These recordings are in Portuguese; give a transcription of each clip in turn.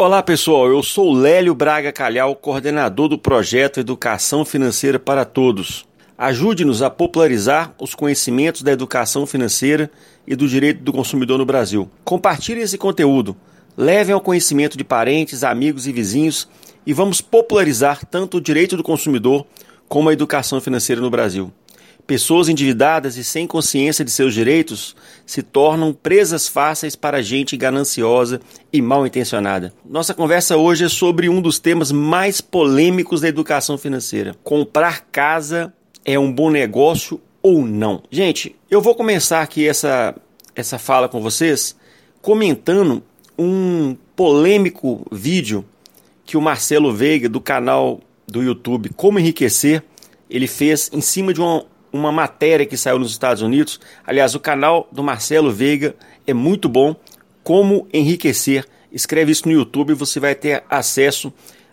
Olá pessoal, eu sou Lélio Braga Calhau, coordenador do projeto Educação Financeira para Todos. Ajude-nos a popularizar os conhecimentos da educação financeira e do direito do consumidor no Brasil. Compartilhe esse conteúdo, levem ao conhecimento de parentes, amigos e vizinhos e vamos popularizar tanto o direito do consumidor como a educação financeira no Brasil. Pessoas endividadas e sem consciência de seus direitos se tornam presas fáceis para gente gananciosa e mal intencionada. Nossa conversa hoje é sobre um dos temas mais polêmicos da educação financeira: comprar casa é um bom negócio ou não? Gente, eu vou começar aqui essa, essa fala com vocês comentando um polêmico vídeo que o Marcelo Veiga, do canal do YouTube Como Enriquecer, ele fez em cima de uma uma matéria que saiu nos Estados Unidos. Aliás, o canal do Marcelo Veiga é muito bom. Como enriquecer. Escreve isso no YouTube e você vai ter acesso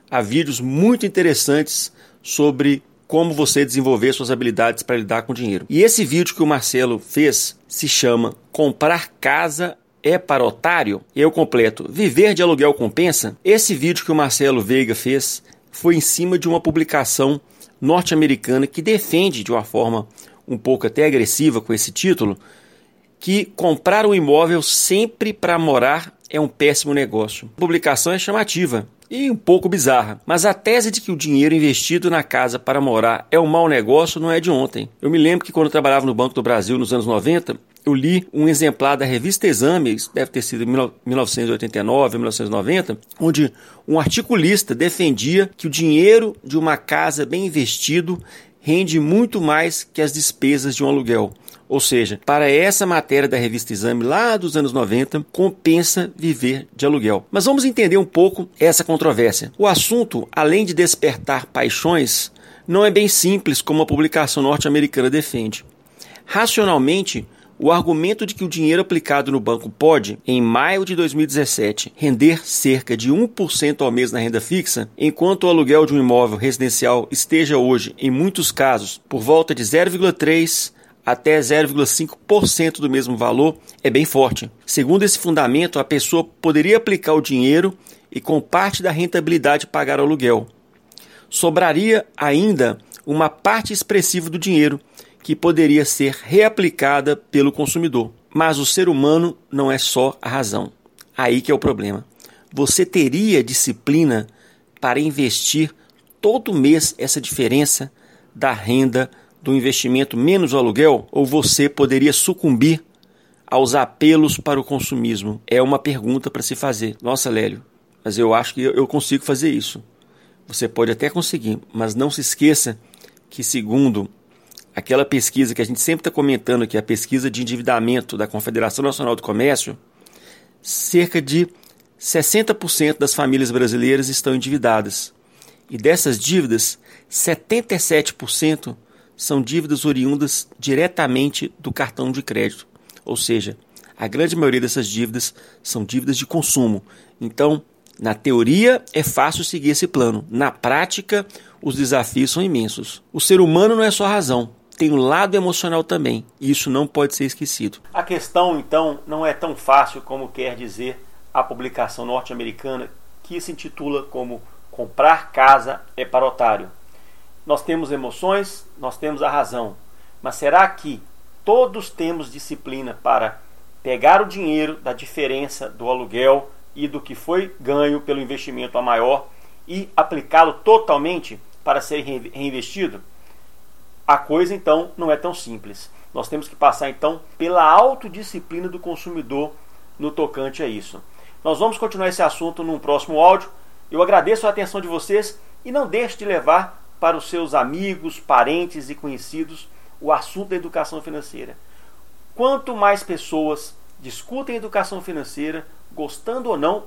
a vídeos muito interessantes sobre como você desenvolver suas habilidades para lidar com dinheiro. E esse vídeo que o Marcelo fez se chama Comprar casa é para otário? Eu completo. Viver de aluguel compensa? Esse vídeo que o Marcelo Veiga fez foi em cima de uma publicação norte-americana que defende de uma forma um pouco até agressiva com esse título que comprar um imóvel sempre para morar é um péssimo negócio. A publicação é chamativa e um pouco bizarra, mas a tese de que o dinheiro investido na casa para morar é um mau negócio não é de ontem. Eu me lembro que quando eu trabalhava no Banco do Brasil nos anos 90, eu li um exemplar da revista Exame, deve ter sido em 1989, 1990, onde um articulista defendia que o dinheiro de uma casa bem investido rende muito mais que as despesas de um aluguel. Ou seja, para essa matéria da revista Exame lá dos anos 90, compensa viver de aluguel. Mas vamos entender um pouco essa controvérsia. O assunto, além de despertar paixões, não é bem simples como a publicação norte-americana defende. Racionalmente, o argumento de que o dinheiro aplicado no banco pode, em maio de 2017, render cerca de 1% ao mês na renda fixa, enquanto o aluguel de um imóvel residencial esteja hoje, em muitos casos, por volta de 0,3% até 0,5% do mesmo valor, é bem forte. Segundo esse fundamento, a pessoa poderia aplicar o dinheiro e, com parte da rentabilidade, pagar aluguel. Sobraria ainda uma parte expressiva do dinheiro que poderia ser reaplicada pelo consumidor. Mas o ser humano não é só a razão. Aí que é o problema. Você teria disciplina para investir todo mês essa diferença da renda do investimento menos o aluguel? Ou você poderia sucumbir aos apelos para o consumismo? É uma pergunta para se fazer. Nossa, Lélio, mas eu acho que eu consigo fazer isso. Você pode até conseguir, mas não se esqueça que, segundo aquela pesquisa que a gente sempre está comentando, é a pesquisa de endividamento da Confederação Nacional do Comércio, cerca de 60% das famílias brasileiras estão endividadas. E dessas dívidas, 77% são dívidas oriundas diretamente do cartão de crédito. Ou seja, a grande maioria dessas dívidas são dívidas de consumo. Então, na teoria é fácil seguir esse plano, na prática os desafios são imensos. O ser humano não é só razão, tem o um lado emocional também, e isso não pode ser esquecido. A questão, então, não é tão fácil como quer dizer a publicação norte-americana que se intitula como Comprar casa é para otário. Nós temos emoções, nós temos a razão, mas será que todos temos disciplina para pegar o dinheiro da diferença do aluguel e do que foi ganho pelo investimento a maior e aplicá-lo totalmente para ser reinvestido? A coisa então não é tão simples. Nós temos que passar então pela autodisciplina do consumidor no tocante a isso. Nós vamos continuar esse assunto num próximo áudio. Eu agradeço a atenção de vocês e não deixe de levar para os seus amigos, parentes e conhecidos o assunto da educação financeira. Quanto mais pessoas discutem educação financeira, gostando ou não,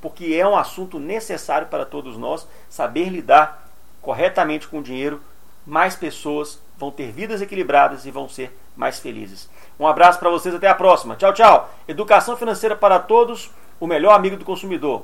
porque é um assunto necessário para todos nós saber lidar corretamente com o dinheiro mais pessoas vão ter vidas equilibradas e vão ser mais felizes. Um abraço para vocês, até a próxima. Tchau, tchau. Educação financeira para todos, o melhor amigo do consumidor.